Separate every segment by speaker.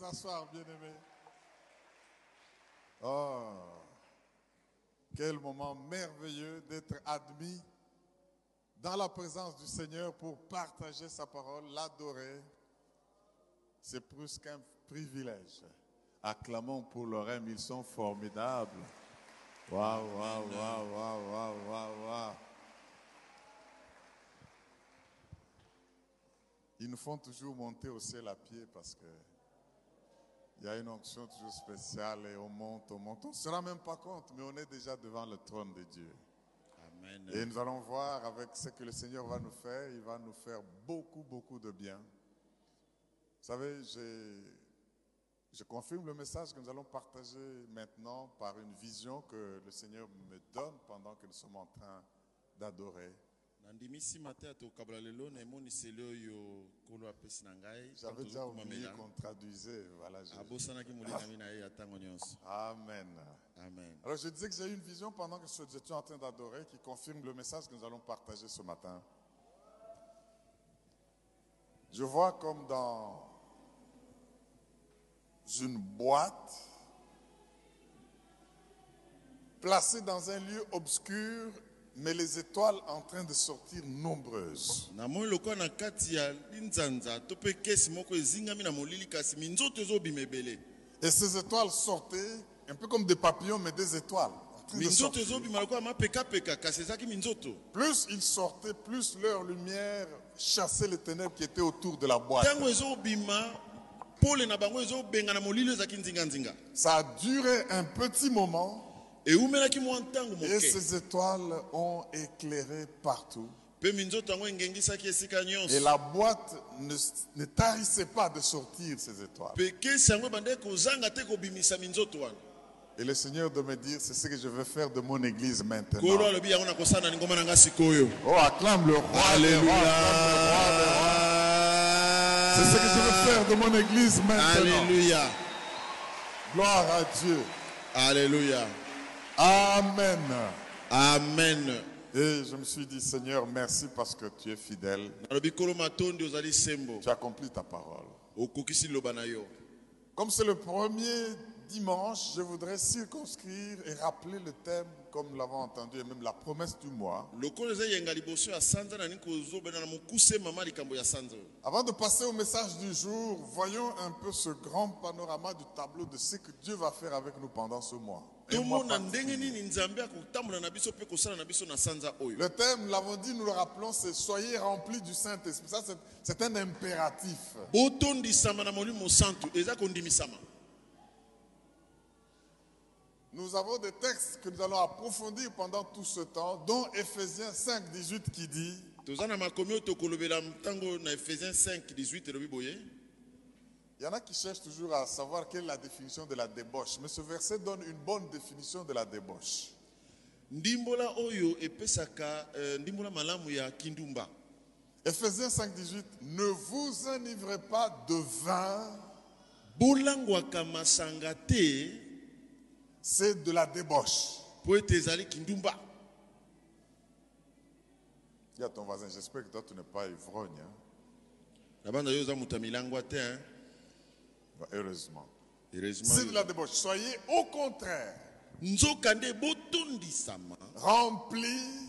Speaker 1: vous bien-aimés. Oh, quel moment merveilleux d'être admis dans la présence du Seigneur pour partager sa parole, l'adorer. C'est plus qu'un privilège. Acclamons pour l'oreille, ils sont formidables. Waouh, waouh, waouh, waouh, waouh, waouh. Ils nous font toujours monter au ciel à pied parce que il y a une onction toujours spéciale et on monte, on monte. On ne se rend même pas compte, mais on est déjà devant le trône de Dieu.
Speaker 2: Amen.
Speaker 1: Et nous allons voir avec ce que le Seigneur va nous faire, il va nous faire beaucoup, beaucoup de bien. Vous savez, je confirme le message que nous allons partager maintenant par une vision que le Seigneur me donne pendant que nous sommes en train d'adorer. J'avais déjà oublié qu'on traduisait. Voilà, je-
Speaker 2: nyonso
Speaker 1: Amen.
Speaker 2: amen
Speaker 1: Alors je disais que j'ai eu une vision pendant que nous étions en train d'adorer qui confirme le message que nous allons partager ce matin. Je vois comme dans une boîte placée dans un lieu obscur, mais les étoiles en train de sortir nombreuses. Et ces étoiles sortaient un peu comme des papillons, mais des étoiles. de Plus ils sortaient, plus leur lumière chassait les ténèbres qui étaient autour de la boîte. Ça a duré un petit moment et ces étoiles ont éclairé partout. Et la boîte ne, ne tarissait pas de sortir ces étoiles. Et le Seigneur de me dire, c'est ce que je veux faire de mon église maintenant. Oh, acclame le roi, rois. C'est ce que je veux faire de mon église maintenant.
Speaker 2: Alléluia.
Speaker 1: Gloire à Dieu.
Speaker 2: Alléluia.
Speaker 1: Amen.
Speaker 2: Amen.
Speaker 1: Et je me suis dit, Seigneur, merci parce que tu es fidèle. Tu accomplis ta parole. Comme c'est le premier dimanche, je voudrais circonscrire et rappeler le thème, comme nous l'avons entendu, et même la promesse du mois. Avant de passer au message du jour, voyons un peu ce grand panorama du tableau de ce que Dieu va faire avec nous pendant ce mois. Le thème, nous l'avons dit, nous le rappelons, c'est Soyez remplis du Saint-Esprit. Ça, c'est un impératif. Nous avons des textes que nous allons approfondir pendant tout ce temps, dont Ephésiens 5, 18 qui dit
Speaker 2: toza na makomi oyo tokolobela ntango na ephésiens 5 18 elobi boye
Speaker 1: Il y en a qui cherchent toujours à savoir quelle est la définition de la débauche. Mais ce verset donne une bonne définition de la débauche.
Speaker 2: kindumba
Speaker 1: Ephésiens 5, 18 Ne vous enivrez pas de vin, c'est de la débauche. Dis à ton voisin, j'espère que toi tu n'es pas ivrogne. hein.
Speaker 2: hein?
Speaker 1: Bah, Heureusement.
Speaker 2: heureusement
Speaker 1: C'est de la débauche. Soyez au contraire remplis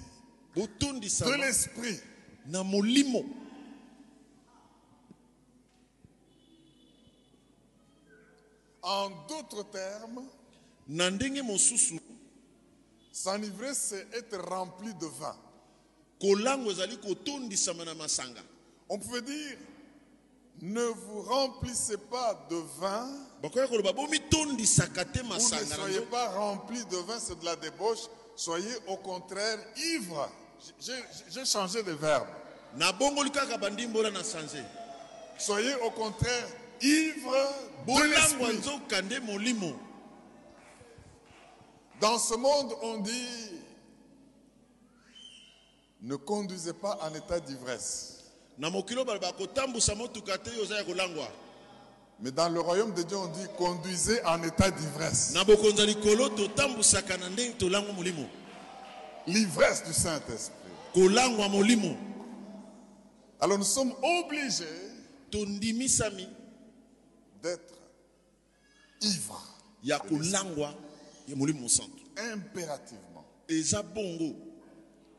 Speaker 1: de l'esprit. En d'autres termes,
Speaker 2: na ndenge mosusu
Speaker 1: s'enivrer, c'est être rempli de vin.
Speaker 2: kolango ezali kotondisama na masanga
Speaker 1: On pouvait dire, ne vous remplissez pas de vin, vous ne soyez pas remplis de vin, c'est de la débauche, soyez au contraire ivres. J'ai changé de verbe. Soyez au contraire ivres de l'esprit. Dans ce monde, on dit, ne conduisez pas en état d'ivresse. Mais dans le royaume de Dieu, on dit, conduisez en état d'ivresse. L'ivresse du Saint-Esprit. Alors nous sommes obligés d'être ivre, impérativement.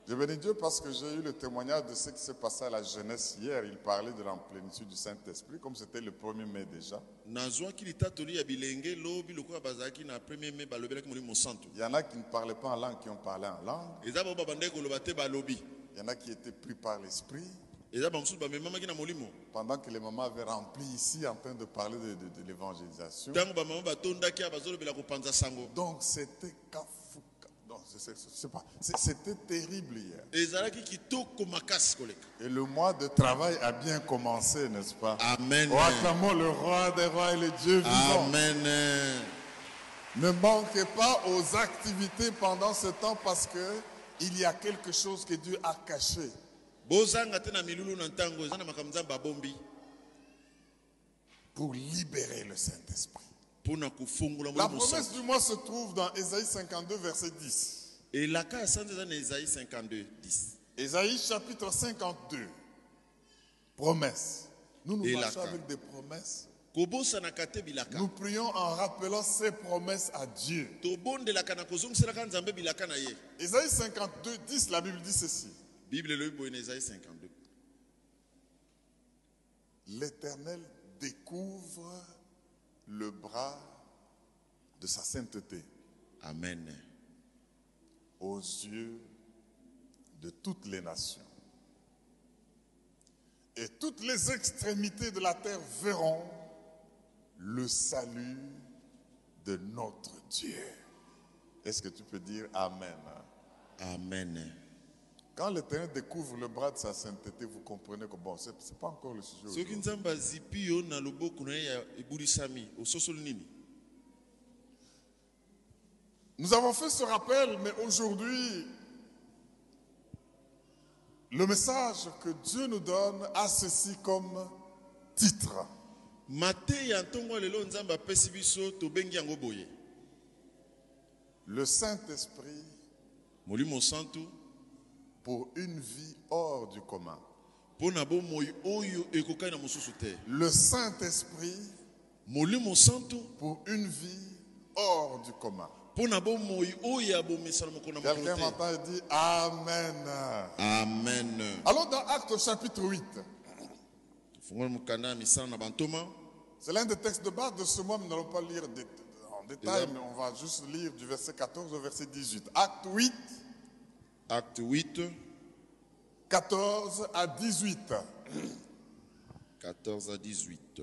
Speaker 1: Je bénis Dieu parce que j'ai eu le témoignage de ce qui s'est passé à la jeunesse hier. Il parlait de la plénitude du Saint-Esprit, comme c'était le 1er mai déjà. Il y en a qui ne parlaient pas en langue, qui ont parlé en langue. Il y en a qui étaient pris par l'Esprit. Pendant que les mamans avaient rempli ici en train de parler de, de- de l'évangélisation. Donc c'était kafouka. Non, je sais pas. C'était terrible hier. Et le mois de travail a bien commencé, n'est-ce pas?
Speaker 2: Amen
Speaker 1: Oh, acclamons le roi des rois et le Dieu vivant.
Speaker 2: amen
Speaker 1: Ne manquez pas aux activités pendant ce temps parce que il y a quelque chose que Dieu a caché.
Speaker 2: Bozanga te na milulu na ntango eza na makambo nzambe abombi
Speaker 1: pour libérer le Saint-Esprit. La promesse du mois se trouve dans Ésaïe 52, verset 10.
Speaker 2: elaka ya sanza eza na ezai 52 10
Speaker 1: Ésaïe chapitre 52. Promesse. Nous nous
Speaker 2: Et
Speaker 1: marchons
Speaker 2: la-
Speaker 1: avec des promesses. Nous prions en rappelant ces promesses à Dieu. Ésaïe 52, 10, la Bible dit ceci.
Speaker 2: Bible na ezai 52
Speaker 1: L'Éternel découvre le bras de sa sainteté.
Speaker 2: Amen.
Speaker 1: Aux yeux de toutes les nations. Et toutes les extrémités de la terre verront le salut de notre Dieu. Est-ce que tu peux dire Amen?
Speaker 2: Amen
Speaker 1: Quand l'Éternel découvre le bras de sa sainteté, vous comprenez que bon, ce n'est pas encore le sujet. Nous avons fait ce rappel, mais aujourd'hui, le message que Dieu nous donne a ceci comme titre. Le Saint-Esprit pour une vie hors du commun. Le Saint-Esprit pour une vie hors du commun. Quelqu'un m'entend et dit Amen.
Speaker 2: amen
Speaker 1: Allons dans Actes chapitre 8.
Speaker 2: tofungoli mokanda ya misala na bantoma
Speaker 1: C'est l'un des textes de base de ce mois, mais nous n'allons pas lire en détail, mais on va juste lire du verset 14 au verset 18. Acte 8,
Speaker 2: acte 8
Speaker 1: 14 à 18.
Speaker 2: 14 à 18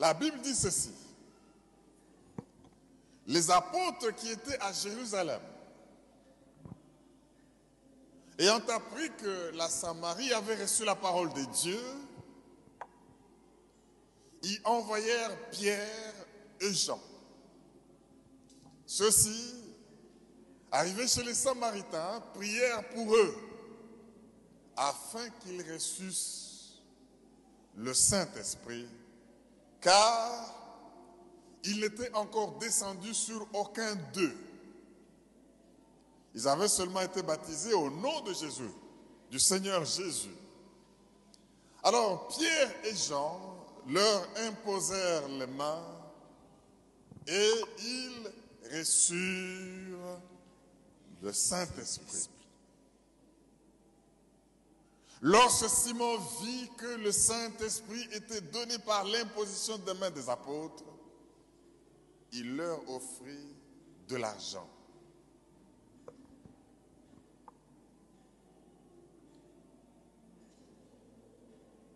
Speaker 1: La Bible dit ceci. Les apôtres qui étaient à Jérusalem, ayant appris que la Samarie avait reçu la parole de Dieu, y envoyèrent Pierre et Jean. Ceux-ci, arrivés chez les Samaritains, prièrent pour eux, afin qu'ils reçussent le Saint-Esprit, car il n'était encore descendu sur aucun d'eux. Ils avaient seulement été baptisés au nom de Jésus, du Seigneur Jésus. Alors Pierre et Jean leur imposèrent les mains et ils reçurent le Saint-Esprit. Lorsque Simon vit que le Saint-Esprit était donné par l'imposition des mains des apôtres, il leur offrit de l'argent.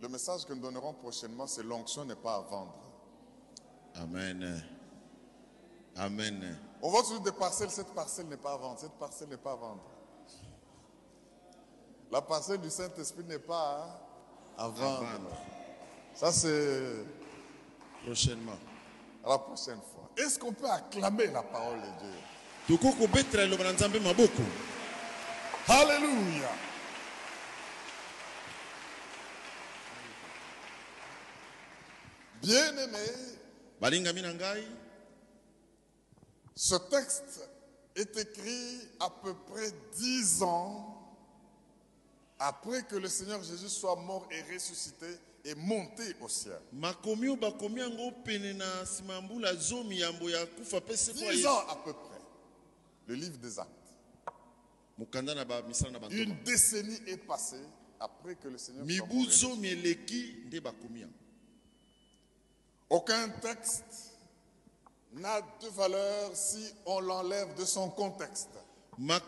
Speaker 1: Le message que nous donnerons prochainement, c'est l'onction n'est pas à vendre.
Speaker 2: amen amen
Speaker 1: On voit sur des parcelles, cette parcelle n'est pas à vendre, cette parcelle n'est pas à vendre. La parcelle du Saint-Esprit n'est pas à, à vendre. Ça, c'est
Speaker 2: prochainement
Speaker 1: à la prochaine fois. Est-ce qu'on peut acclamer la parole de Dieu? Alléluia. Bien-aimé, ce texte est écrit à peu près dix ans après que le Seigneur Jésus soit mort et ressuscité est monté au ciel. Dix ans à peu près. Le livre des actes. Une décennie est passée après que le Seigneur soit mort. Aucun texte n'a de valeur si on l'enlève de son contexte. Parce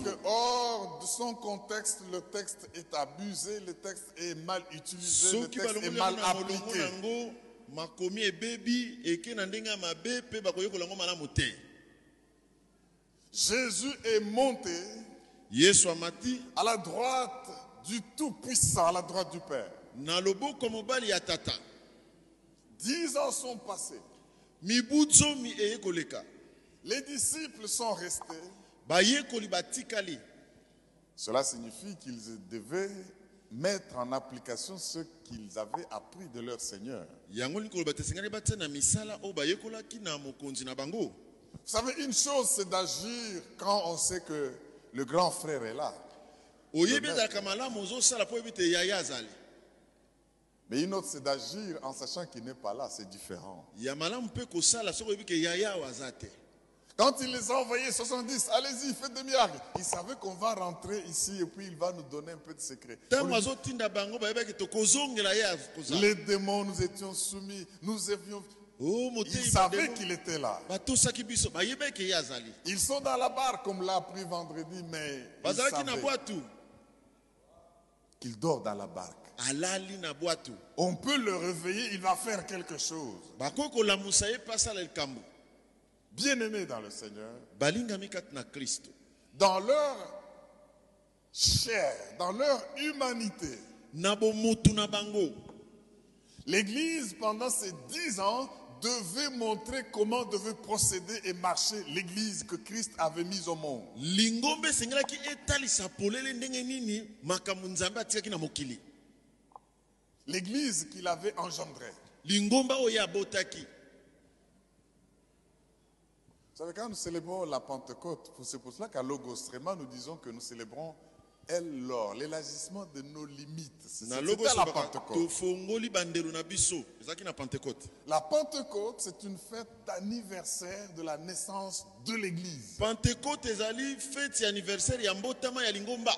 Speaker 1: que hors de son contexte, le texte est abusé, le texte est mal utilisé, le texte est mal appliqué. Jésus est monté à la droite du Tout-Puissant, à la droite du Père.
Speaker 2: na loboko mobali ya tata
Speaker 1: Dix ans sont passés. Les disciples sont restés. Cela signifie qu'ils devaient mettre en application ce qu'ils avaient appris de leur Seigneur. Vous savez, une chose, c'est d'agir quand on sait que le grand frère est là. Mais une autre, c'est d'agir en sachant qu'il n'est pas là. C'est différent. Quand il les a envoyés 70, allez-y, faites des miracles. Il savait qu'on va rentrer ici et puis il va nous donner un peu de secret. Lui Les démons, nous étions soumis, nous avions.
Speaker 2: o
Speaker 1: Ils savaient qu'il était là. Ils sont dans la barre, comme l'a appris vendredi, mais ils savaient qu'il dort dans la barque. On peut le réveiller, il va faire quelque chose. Bien-aimés dans le Seigneur, dans leur chair, dans leur humanité, l'Église, pendant ces dix ans, devait montrer comment devait procéder et marcher l'Église que Christ avait mise au monde. L'Église qu'il avait engendrée.
Speaker 2: lingomba oyo abotaki
Speaker 1: Vous savez, quand nous célébrons la Pentecôte, c'est pour cela qu'à Logos Rema, nous disons que nous célébrons El Lor, l'élargissement de nos limites. C'est la Pentecôte. La Pentecôte, c'est une fête d'anniversaire de la naissance de l'Église.
Speaker 2: fete ya anniversaire ya mbotama ya lingomba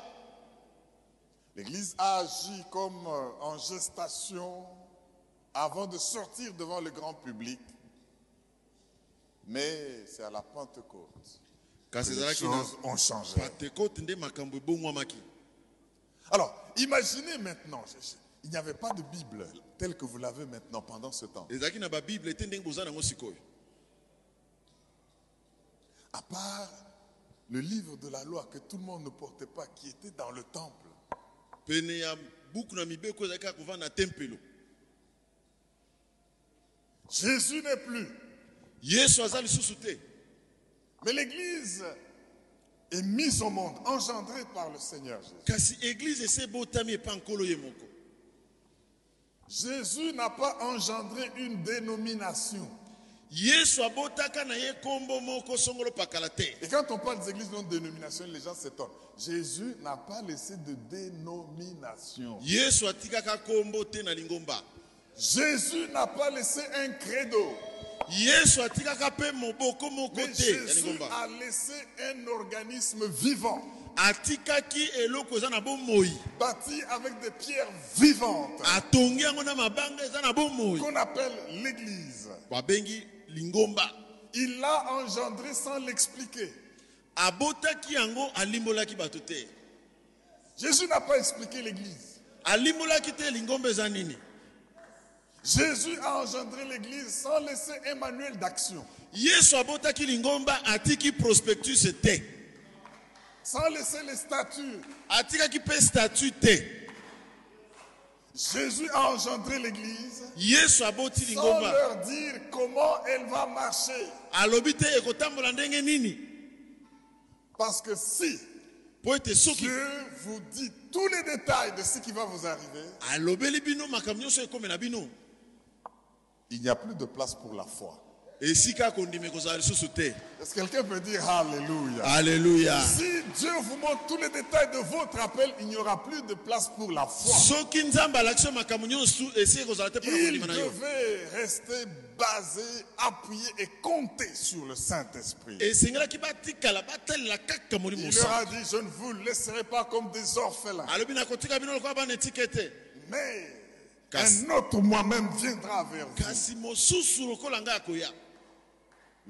Speaker 1: L'Église a agi comme euh, en gestation avant de sortir devant le grand public. Mais c'est à la Pentecôte que les choses ont changé. Alors, imaginez maintenant, il n'y avait pas de Bible telle que vous l'avez maintenant pendant ce temps. À part le livre de la loi que tout le monde ne portait pas, qui était dans le temple.
Speaker 2: Pene ya buku na mibeko ezalaki kaka kovanda na tempelo
Speaker 1: Jésus n'est plus.
Speaker 2: yesu aza lisusu te
Speaker 1: Mais l'Église est mise au monde, engendrée par le Seigneur Jésus.
Speaker 2: kasi eglize ese ebotami epa nkolo ye moko
Speaker 1: Jésus n'a pas engendré une dénomination. Et quand on parle des églises non dénomination, les gens s'étonnent. Jésus n'a pas laissé de dénomination. Jésus n'a pas laissé un credo.
Speaker 2: yesu atikaka mpe moboko moko te
Speaker 1: a laissé un organisme vivant,
Speaker 2: atikaki eloko eza na bomoi
Speaker 1: bâti avec des pierres vivantes,
Speaker 2: atongi yango na mabanga eza na bomoi
Speaker 1: qu'on appelle l'Église.
Speaker 2: babengi lingomba
Speaker 1: Il l'a engendré sans l'expliquer.
Speaker 2: abotaki yango alimbolaki bato te
Speaker 1: Jésus n'a pas expliqué l'Église.
Speaker 2: alimbolaki te lingomba eza nini?
Speaker 1: Jésus a engendré l'Église sans laisser un manuel d'action,
Speaker 2: yesu abotaki lingomba atiki prospectus te
Speaker 1: sans laisser les statuts.
Speaker 2: atikaki mpe statut te
Speaker 1: Jésus a engendré l'Église sans leur dire comment elle va marcher. Parce que si Dieu vous dit tous les détails de ce qui va vous arriver, il n'y a plus de place pour la foi. Est-ce que quelqu'un peut dire Alléluia?
Speaker 2: Alleluya
Speaker 1: Si Dieu vous montre tous les détails de votre appel, il n'y aura plus de place pour la foi. Il devait rester basé, appuyé et compter sur le Saint-Esprit. Il leur a dit, je ne vous laisserai pas comme des orphelins, mais un autre moi-même viendra vers vous,
Speaker 2: kasi mosusu lokola ngai akoya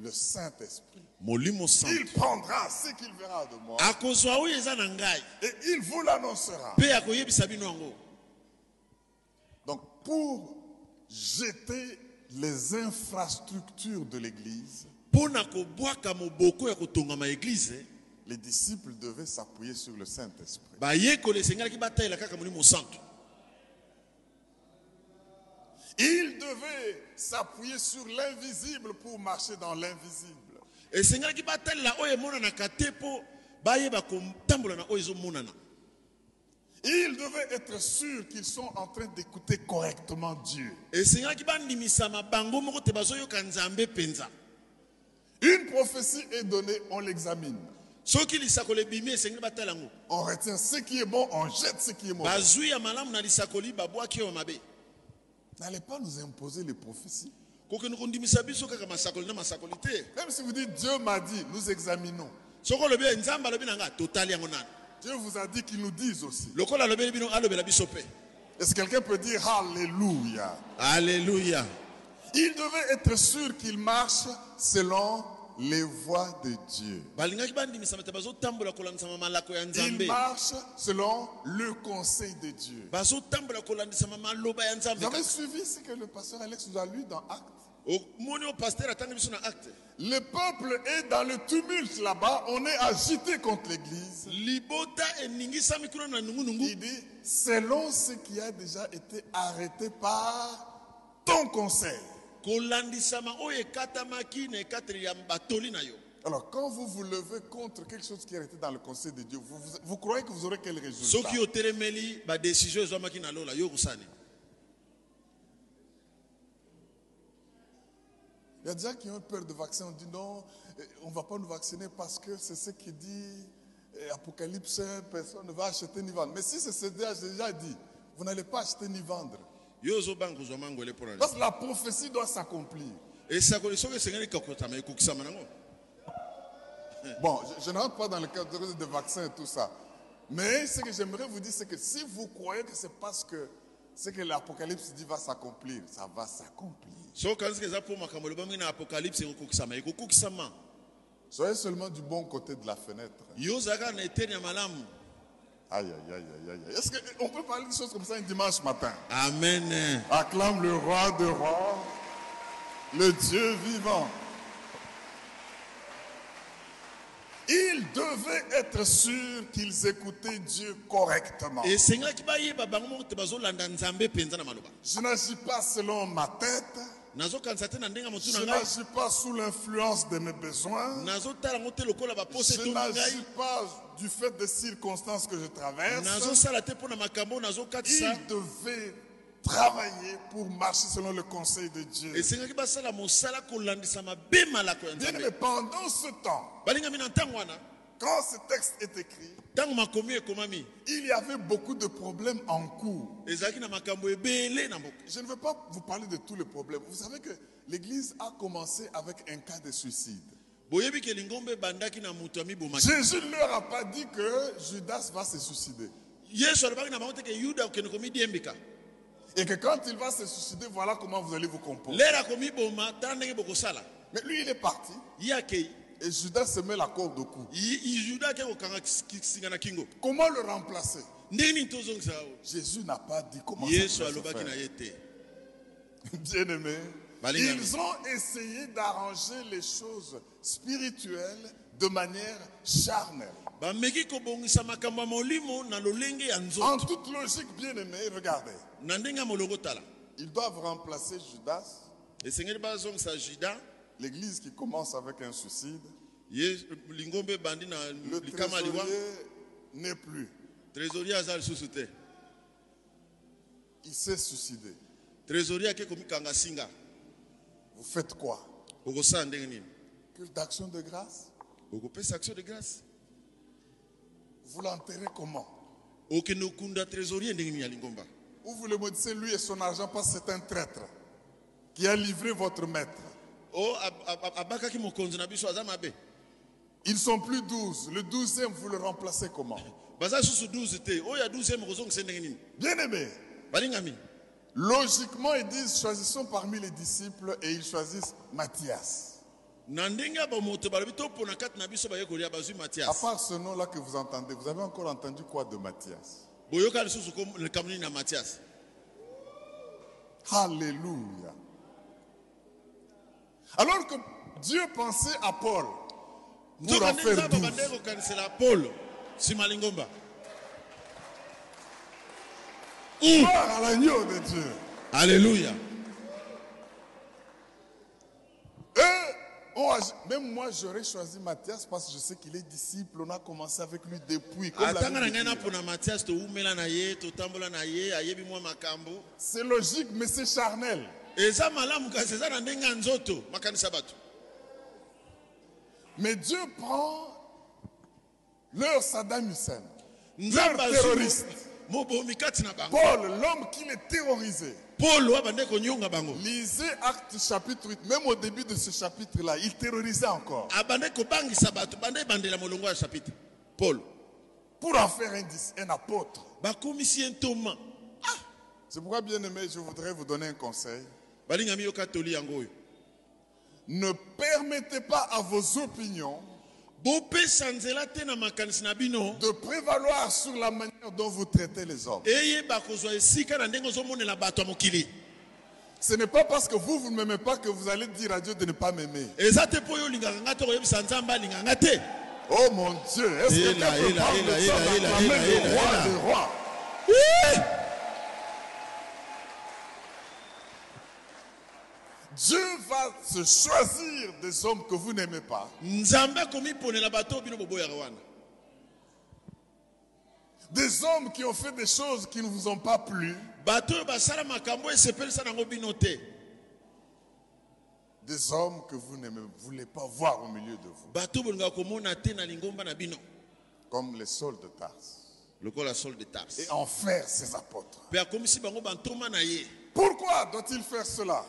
Speaker 1: le Saint-Esprit. Il prendra ce qu'il verra de moi et il vous l'annoncera. Donc, pour jeter les infrastructures de l'Église,
Speaker 2: eglize
Speaker 1: les disciples devaient s'appuyer sur le Saint-Esprit. Ils devaient s'appuyer sur l'invisible pour marcher dans l'invisible.
Speaker 2: ezomonana
Speaker 1: Ils devaient être sûrs qu'ils sont en train d'écouter correctement Dieu. Une prophétie est donnée, on l'examine. On retient ce qui est bon, on jette ce qui est mauvais. N'allez pas nous imposer les prophéties. Même si vous dites Dieu m'a dit, nous examinons.
Speaker 2: "Eh,
Speaker 1: Dieu vous a dit qu'il nous dise aussi. Est-ce que quelqu'un peut dire Alléluia
Speaker 2: alleluya
Speaker 1: Il devait être sûr qu'il marche selon les voies de Dieu.
Speaker 2: balingaki bandimisama te bazotambola kolandisama malako ya
Speaker 1: Il
Speaker 2: nzambe
Speaker 1: marche selon le conseil de Dieu. Vous avez suivi ce que le pasteur Alex nous a lu dans Actes? Le peuple est dans le tumulte là-bas, on est agité contre l'Église. Il dit, selon ce qui a déjà été arrêté par ton conseil. Alors, quand vous vous levez contre quelque chose qui a été dans le conseil de Dieu, vous, vous- vous croyez que vous aurez quel résultat? Il y a des gens qui ont peur de vaccin. On dit non, eh, on ne va pas nous vacciner parce que c'est ce qui dit eh, Apocalypse 1, personne ne va acheter ni vendre. Mais si c'est ce que j'ai déjà dit, vous n'allez pas acheter ni vendre. Parce que la prophétie doit s'accomplir. Bon, je, je ne rentre pas dans le cadre des vaccins et tout ça. Mais ce que j'aimerais vous dire, c'est que si vous croyez que c'est parce que ce que l'Apocalypse dit va s'accomplir, ça va s'accomplir. Soyez seulement du bon côté de la fenêtre. Aïe, aïe, aïe, aïe, aïe. Est-ce qu'on peut parler de choses comme ça un dimanche matin?
Speaker 2: Amen
Speaker 1: Acclame le roi de rois, le Dieu vivant. Ils devaient être sûrs qu'ils écoutaient Dieu correctement. Je n'agis pas selon ma tête. Je n'agis pas sous l'influence de mes besoins. Je n'agis pas du fait des circonstances que je traverse. Ils devaient travailler pour marcher selon le conseil de Dieu. Bien aimé, pendant ce temps, quand ce texte est écrit, il y avait beaucoup de problèmes en cours. Je ne veux pas vous parler de tous les problèmes. Vous savez que l'Église a commencé avec un cas de suicide. Jésus ne leur a pas dit que Judas va se suicider. Et que quand il va se suicider, voilà comment vous allez vous comporter. Mais lui, il est parti. Et Judas se met la corde au cou. Comment le remplacer?
Speaker 2: Oyo
Speaker 1: Jésus n'a pas dit comment ça Bien-aimé, ils ont essayé d'arranger les choses spirituelles de manière charnelle. En toute logique, bien-aimé, regardez. Ils doivent remplacer Judas, l'église qui commence avec un suicide. Le trésorier n'est plus.
Speaker 2: trésorier aza lisusu te
Speaker 1: Il s'est suicidé.
Speaker 2: trésorier ake komikanga singa
Speaker 1: Vous faites quoi?
Speaker 2: Okosala ndenge
Speaker 1: Culte d'action de grâce?
Speaker 2: okopesa action de grâce
Speaker 1: Vous l'enterrez comment?
Speaker 2: Okende okunda trésorier ndenge nini ya lingomba?
Speaker 1: Ou vous le maudissez lui et son argent parce que c'est un traître qui a livré votre maître.
Speaker 2: O ab- ab- abakaki mokonzi na biso aza mabe.
Speaker 1: Ils sont plus douze. Le douzième, vous le remplacez comment?
Speaker 2: Baza susu 12 te. Oyo ya 12 kozongisa ndenge nini?
Speaker 1: Bien aimé, logiquement, ils disent choisissons parmi les disciples et ils choisissent Matthias. À part ce nom-là que vous entendez, vous avez encore entendu quoi de Matthias Alléluia. Alors que Dieu pensait à Paul pour en faire
Speaker 2: paul
Speaker 1: à l'agneau de Dieu. agi- Même moi, j'aurais choisi Matthias parce que je sais qu'il est disciple. On a commencé avec lui depuis. C'est logique, mais c'est charnel.
Speaker 2: Eza malamu kasi eza na ndenge ya nzoto makanisa bato
Speaker 1: Mais Dieu prend leur Saddam Hussein, leur terroriste.
Speaker 2: mo- mobomi kati na bango
Speaker 1: Paul, l'homme qui les terrorisait.
Speaker 2: paul abande konyonga bango
Speaker 1: Lisez Actes chapitre 8. Même au début de ce chapitre-là, il terrorisait encore.
Speaker 2: abande kobangisa bato bande ebandela molongo ya chapitre paul
Speaker 1: Pour en faire un, dis- un apôtre.
Speaker 2: bakomisi ye ntoma
Speaker 1: C'est pourquoi, bien aimé, je voudrais vous donner un conseil. Ne permettez pas à vos opinions de prévaloir sur la manière dont vous traitez les hommes. Ce n'est pas parce que vous, vous ne m'aimez pas que vous allez dire à Dieu de ne pas m'aimer.
Speaker 2: te
Speaker 1: Oh mon Dieu, est-ce que
Speaker 2: Héla,
Speaker 1: quelqu'un peut
Speaker 2: héla,
Speaker 1: parler
Speaker 2: héla,
Speaker 1: de ça
Speaker 2: héla,
Speaker 1: dans
Speaker 2: héla,
Speaker 1: la main
Speaker 2: héla,
Speaker 1: du
Speaker 2: héla,
Speaker 1: roi
Speaker 2: héla.
Speaker 1: des rois Dieu va se choisir des hommes que vous n'aimez pas, des hommes qui ont fait des choses qui ne vous ont pas plu, des hommes que vous ne voulez pas voir au milieu de vous, comme les saules de
Speaker 2: tars.
Speaker 1: Et en faire ses apôtres. Pourquoi doit-il faire cela?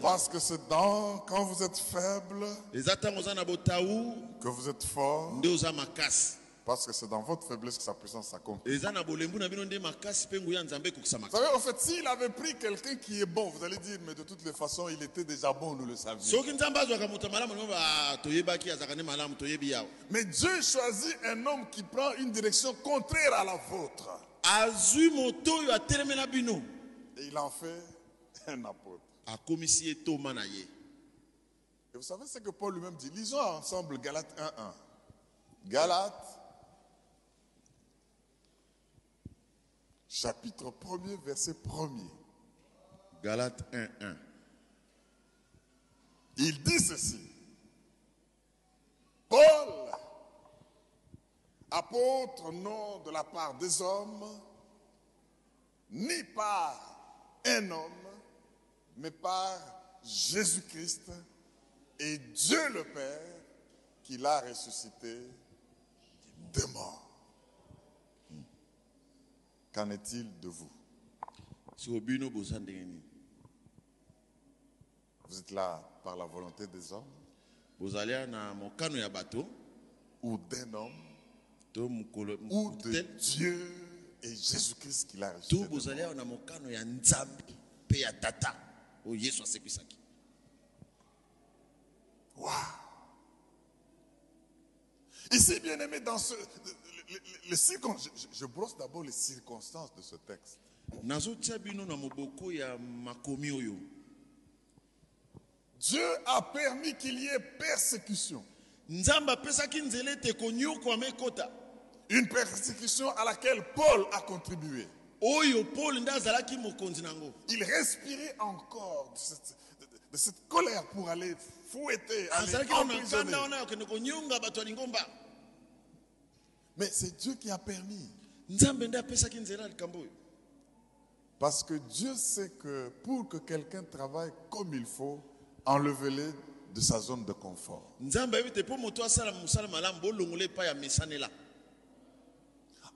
Speaker 1: Parce que c'est dans, quand vous êtes faible, que vous êtes fort, parce que c'est dans votre faiblesse que sa puissance s'accomplit. Vous savez, en fait, s'il avait pris quelqu'un qui est bon, vous allez dire, mais de toutes les façons, il était déjà bon, nous le savions.
Speaker 2: yawa
Speaker 1: Mais Dieu choisit un homme qui prend une direction contraire à la vôtre. Et il en fait un apôtre. Et vous savez ce que Paul lui-même dit? Lisons ensemble Galates 1.1. Galates, chapitre 1er, verset 1er.
Speaker 2: galate 1.1
Speaker 1: Il dit ceci. Paul, apôtre non de la part des hommes, ni par un homme, mais par Jésus-Christ et Dieu le Père qui l'a ressuscité de mort. Qu'en est-il de vous? Vous êtes là par la volonté des hommes? Ou d'un homme? Ou de Dieu et Jésus-Christ qui l'a ressuscité. Ici, bien aimé, dans ce. je, je- brosse d'abord les circonstances de ce texte. Dieu a permis qu'il y ait persécution. Une persécution à laquelle Paul a contribué. Il respirait encore de cette, de- de- de cette colère pour aller fouetter, aller emprisonner. Mais c'est Dieu qui a permis. Parce que Dieu sait que pour que quelqu'un travaille comme il faut, enlevez-les de sa zone de confort.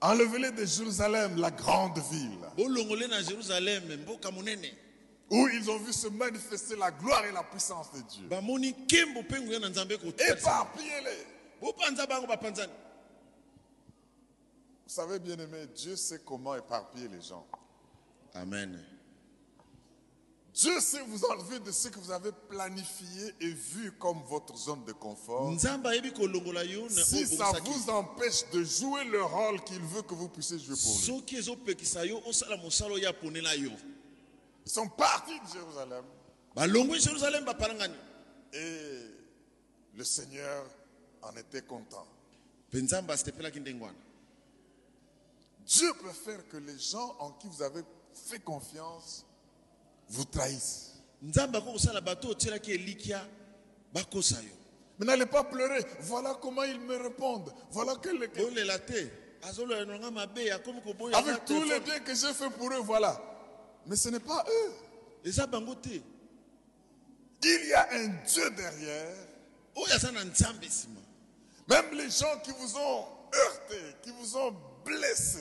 Speaker 1: Enlevez-les de Jérusalem, la grande ville, où ils ont vu se manifester la gloire et la puissance de Dieu. Éparpillez-les. Vous savez, bien aimé, Dieu sait comment éparpiller les gens.
Speaker 2: amen
Speaker 1: Dieu sait vous enlever de ce que vous avez planifié et vu comme votre zone de confort. Si ça vous empêche de jouer le rôle qu'il veut que vous puissiez jouer pour lui. Ils sont partis de Jérusalem et le Seigneur en était content. Dieu peut faire que les gens en qui vous avez fait confiance vous trahissent. Mais n'allez pas pleurer. Voilà comment ils me répondent. Voilà quel Avec tous les biens que j'ai fait pour eux, voilà. Mais ce n'est pas eux. Il y a un Dieu derrière. Même les gens qui vous ont heurté, qui vous ont blessé,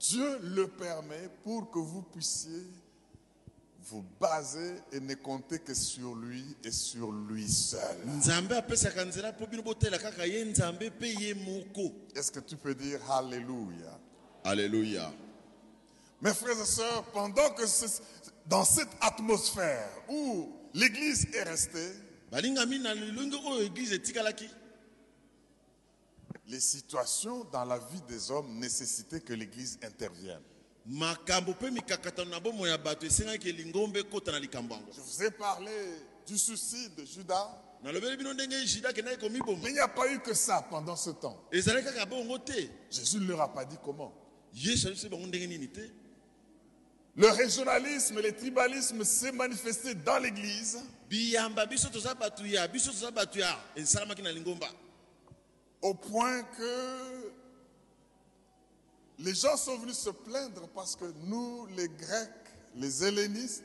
Speaker 1: Dieu le permet pour que vous puissiez vous baser et ne compter que sur lui et sur lui seul. Est-ce que tu peux dire Alléluia?
Speaker 2: Alleluya
Speaker 1: Mes frères et sœurs, pendant que ce- dans cette atmosphère où l'Église est restée,
Speaker 2: balingami na lelongi oyo eglize etikalaki
Speaker 1: les situations dans la vie des hommes nécessitaient que l'Église intervienne. Je vous ai parlé du suicide de Judas, mais il n'y a pas eu que ça pendant ce temps. Jésus ne leur a pas dit comment. Le régionalisme, le tribalisme s'est manifesté dans l'Église au point que les gens sont venus se plaindre parce que nous, les Grecs, les hellénistes,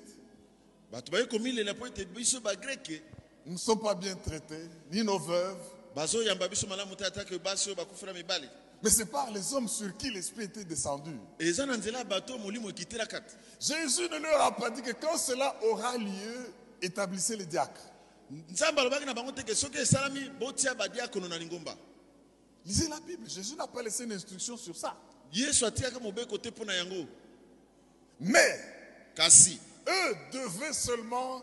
Speaker 1: nous ne sommes pas bien traités, ni nos veuves. Mais c'est par les hommes sur qui l'Esprit était descendu. Jésus ne leur a pas dit que quand cela aura lieu, établissez les diacres. Lisez la Bible. Jésus n'a pas laissé une instruction sur ça. Mais
Speaker 2: kasi
Speaker 1: eux devaient seulement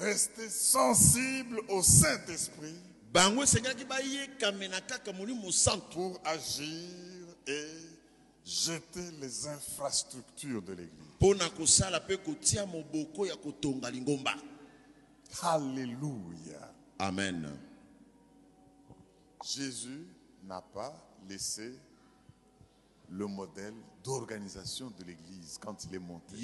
Speaker 1: rester sensibles au Saint-Esprit pour agir et jeter les infrastructures de l'Église. Alléluia.
Speaker 2: amen
Speaker 1: Jésus n'a pas laissé le modèle d'organisation de l'Église quand il est monté.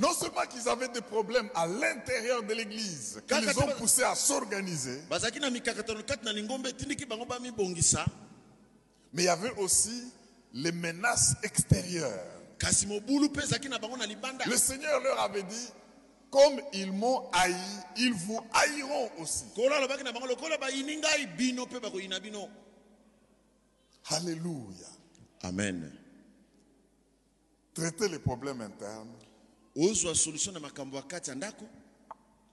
Speaker 1: Non seulement qu'ils avaient des problèmes à l'intérieur de l'Église, qui les ont poussés à s'organiser, mais il y avait aussi les menaces extérieures. Le Seigneur leur avait dit, comme ils m'ont haï, ils vous haïront aussi. Alléluia.
Speaker 2: amen
Speaker 1: Traiter les problèmes internes,
Speaker 2: ozwa solution na makambo ya kati ya ndako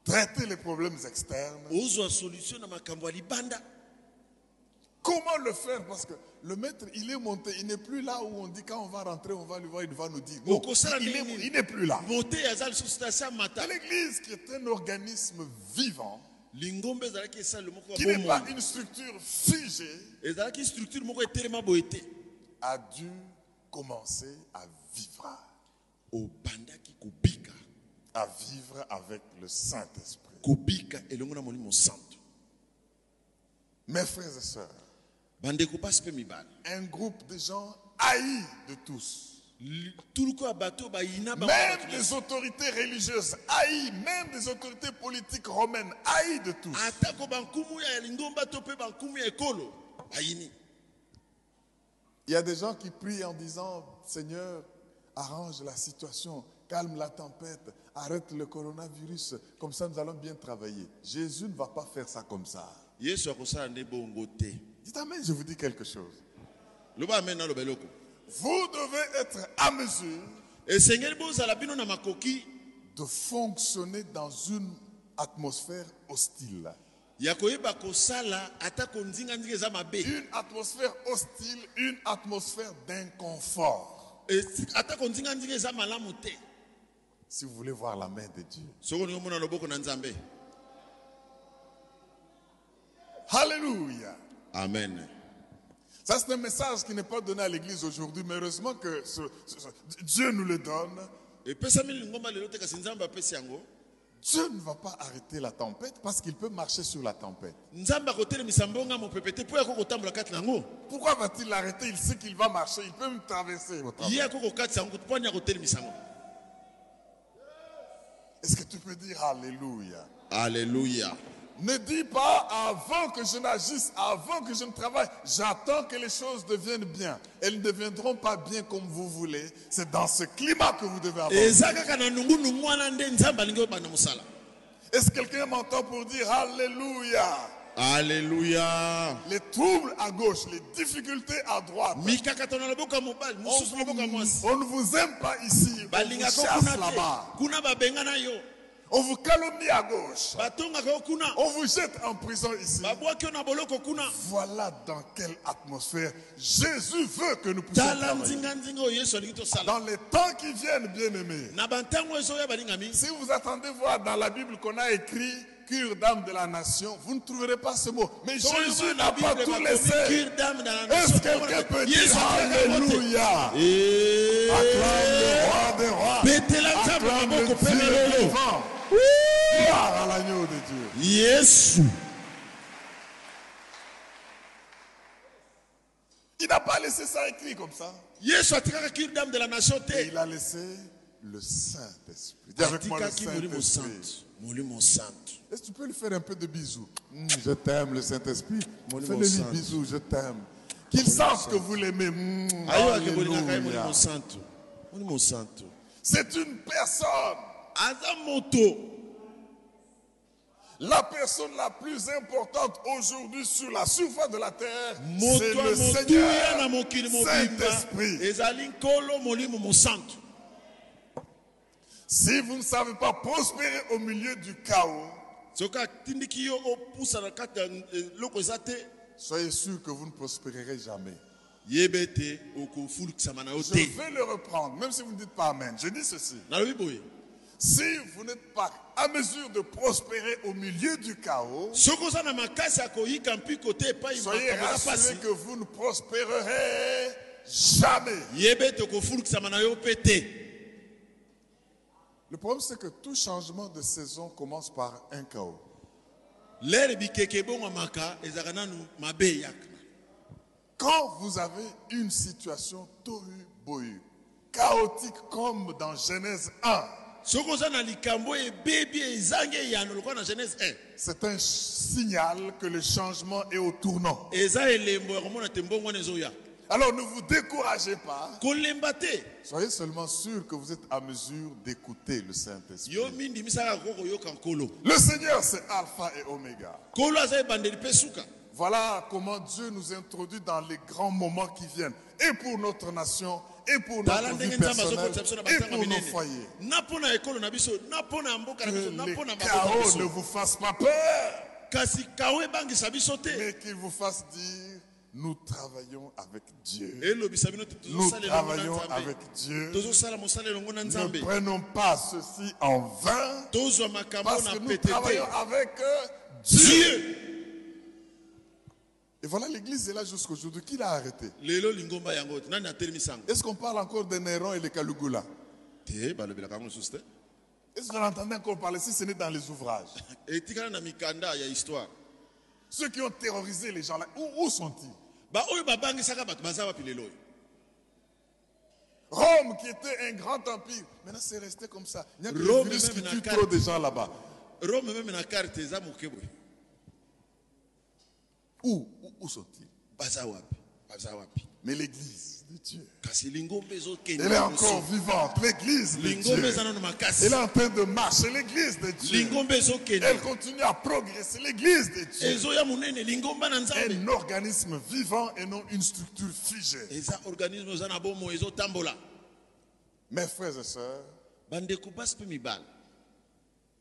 Speaker 1: traiter les problèmes externes.
Speaker 2: ozwa solution na makambo ya libanda
Speaker 1: Comment le faire? Parce que le maître, il est monté, il n'est plus là où on dit quand on va rentrer, on va lui voir, il va nous dire. Non, il n'est plus là. l'Église qui est un organisme vivant, qui n'est pas une structure figée,
Speaker 2: structure
Speaker 1: a dû commencer à vivre. À vivre avec le Saint-Esprit. Mes frères et sœurs, un groupe de gens haïs de tous, même des autorités religieuses haïs, même des autorités politiques romaines haïs de tous. Il y a des gens qui prient en disant, Seigneur, arrange la situation, calme la tempête, arrête le coronavirus, comme ça nous allons bien travailler. Jésus ne va pas faire ça comme ça. Dites Amen, je vous dis quelque chose. Vous devez être à mesure de fonctionner dans une atmosphère hostile. Une atmosphère hostile, une atmosphère d'inconfort. Si vous voulez voir la main de Dieu. Alléluia.
Speaker 2: Amen.
Speaker 1: Ça, c'est un message qui n'est pas donné à l'église aujourd'hui, mais heureusement que ce- ce- ce- Dieu nous le donne. Dieu ne va pas arrêter la tempête parce qu'il peut marcher sur la tempête. Pourquoi va-t-il l'arrêter? Il sait qu'il va marcher, il peut me traverser. Est-ce que tu peux dire Alléluia?
Speaker 2: Alleluya
Speaker 1: Ne dis pas avant que je n'agisse, avant que je ne travaille, j'attends que les choses deviennent bien. Elles ne deviendront pas bien comme vous voulez. C'est dans ce climat que vous devez avoir. Est-ce que quelqu'un m'entend pour dire Alléluia?
Speaker 2: Alleluya
Speaker 1: Les troubles à gauche, les difficultés à droite. On, ne vous aime pas ici. On vous chasse là-bas. On vous calomnie à gauche. On vous jette en prison ici. Voilà dans quelle atmosphère Jésus veut que nous puissions travailler. Dans les temps qui viennent, bien-aimés. Si vous attendez voir dans la Bible qu'on a écrit cure d'âme de la nation, vous ne trouverez pas ce mot. Mais Jésus n'a pas tout laissé. Est-ce que quelqu'un peut dire Alléluia? Acclame le roi des rois. Acclame le Dieu vivant. À l'agneau de Dieu.
Speaker 2: yesu
Speaker 1: Il n'a pas laissé ça écrit comme ça.
Speaker 2: dame de la nation
Speaker 1: il a laissé le Saint-Esprit. Dis avec moi le Est-ce que tu peux lui faire un peu de bisous Mm, Je t'aime, le Saint-Esprit. Fais-le lui bisous, je t'aime. Qu'il sache que vous l'aimez. Mm, C'est une personne, la personne la plus importante aujourd'hui sur la surface de la terre. C'est le Seigneur, Saint-Esprit. Si vous ne savez pas prospérer au milieu du chaos,
Speaker 2: eh,
Speaker 1: soyez sûr que vous ne prospérerez jamais. Je vais le reprendre, même si vous ne dites pas Amen. Je dis ceci. Si vous n'êtes pas à mesure de prospérer au milieu du chaos, soyez rassurés que vous ne prospérerez jamais. Le problème, c'est que tout changement de saison commence par un chaos. Quand vous avez une situation tohu bohu, chaotique comme dans Genèse 1,
Speaker 2: soki oza na likambo ebebi ezangi eyano lokola na genèse 1
Speaker 1: c'est un signal que le changement est au tournant. Alors ne vous découragez pas. Soyez seulement sûr que vous êtes à mesure d'écouter le Saint-Esprit. Le Seigneur, c'est Alpha et Oméga.
Speaker 2: suka
Speaker 1: Voilà comment Dieu nous introduit dans les grands moments qui viennent. Et pour notre nation, et pour notre vie personnelle, et pour nos foyers. Que les chaos ne vous fassent pas peur, mais qu'ils vous fassent dire, nous travaillons avec Dieu. Nous travaillons avec Dieu. Ne prenons pas ceci en vain, parce que nous travaillons avec euh, Dieu. Et voilà, l'église est là jusqu'aujourd'hui. Qui l'a arrêté Est-ce qu'on parle encore de Néron et les
Speaker 2: te
Speaker 1: Est-ce qu'on entendait encore parler si ce n'est dans les ouvrages? Ceux qui ont terrorisé les gens là, où, où sont-ils? Rome qui était un grand empire, maintenant c'est resté comme ça. Il n'y a que
Speaker 2: Rome même
Speaker 1: qui tue trop de gens là-bas.
Speaker 2: rome meme na boye
Speaker 1: Où, où, où sont-ils?
Speaker 2: Baza wapi? Baza wapi?
Speaker 1: Mais l'église de Dieu, elle est encore vivante. L'église de Dieu, elle est en train de marcher. L'église de Dieu, elle continue à progresser. L'église de Dieu, un organisme vivant et non une structure figée. Mes frères et sœurs,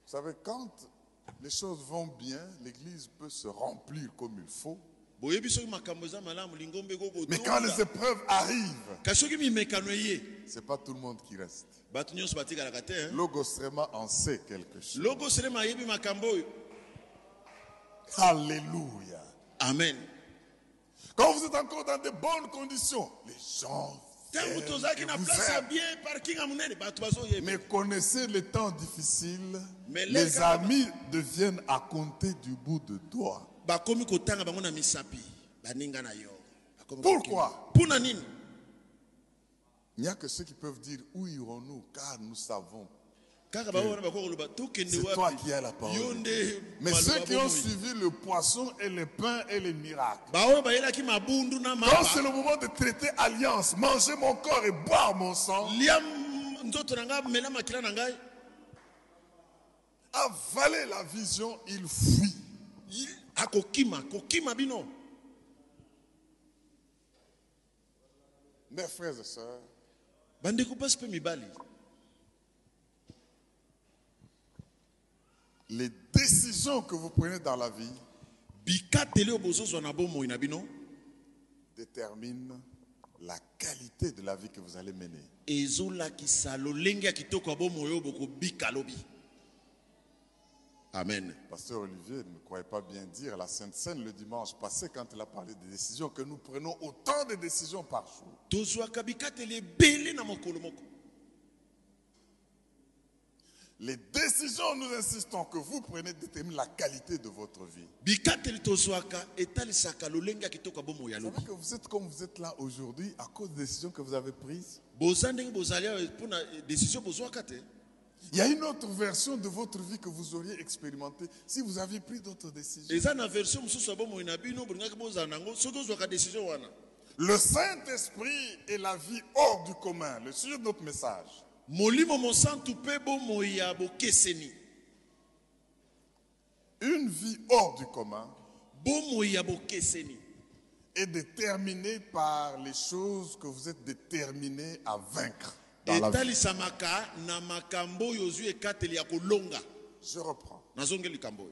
Speaker 1: vous savez, quand les choses vont bien, l'église peut se remplir comme il faut. Mais quand les épreuves arrivent, c'est pas tout le monde qui reste.
Speaker 2: hein.
Speaker 1: Logos Rema en sait quelque chose. Alléluia.
Speaker 2: amen
Speaker 1: Quand vous êtes encore dans de bonnes conditions, les gens vous
Speaker 2: bazoyeba
Speaker 1: Mais connaissez les temps difficiles,
Speaker 2: les
Speaker 1: amis deviennent à compter du bout de doigt.
Speaker 2: yo. Bakomi
Speaker 1: Pourquoi? Il n'y a que ceux qui peuvent dire où irons-nous? Car nous savons. C'est toi qui as la parole. Mais ceux qui ont suivi le poisson et le pain et les miracles, quand c'est le moment de traiter alliance, manger mon corps et boire mon sang, avaler la vision, il fuit. Mes frères et sœurs, les décisions que vous prenez dans la vie déterminent la qualité de la vie que vous allez mener.
Speaker 2: amen
Speaker 1: Pasteur Olivier ne croyait pas bien dire la Sainte Seine le dimanche passé quand il a parlé des décisions que nous prenons autant de décisions par jour. Les décisions, nous insistons, que vous prenez déterminent la qualité de votre vie. Vous savez que vous êtes comme vous êtes là aujourd'hui à cause des décisions que vous avez prises.
Speaker 2: te
Speaker 1: Il y a une autre version de votre vie que vous auriez expérimentée si vous aviez pris d'autres décisions. Le Saint-Esprit et la vie hors du commun, le sujet de notre message. Une vie hors du commun est déterminée par les choses que vous êtes déterminé à vaincre dans la vie. Je reprends.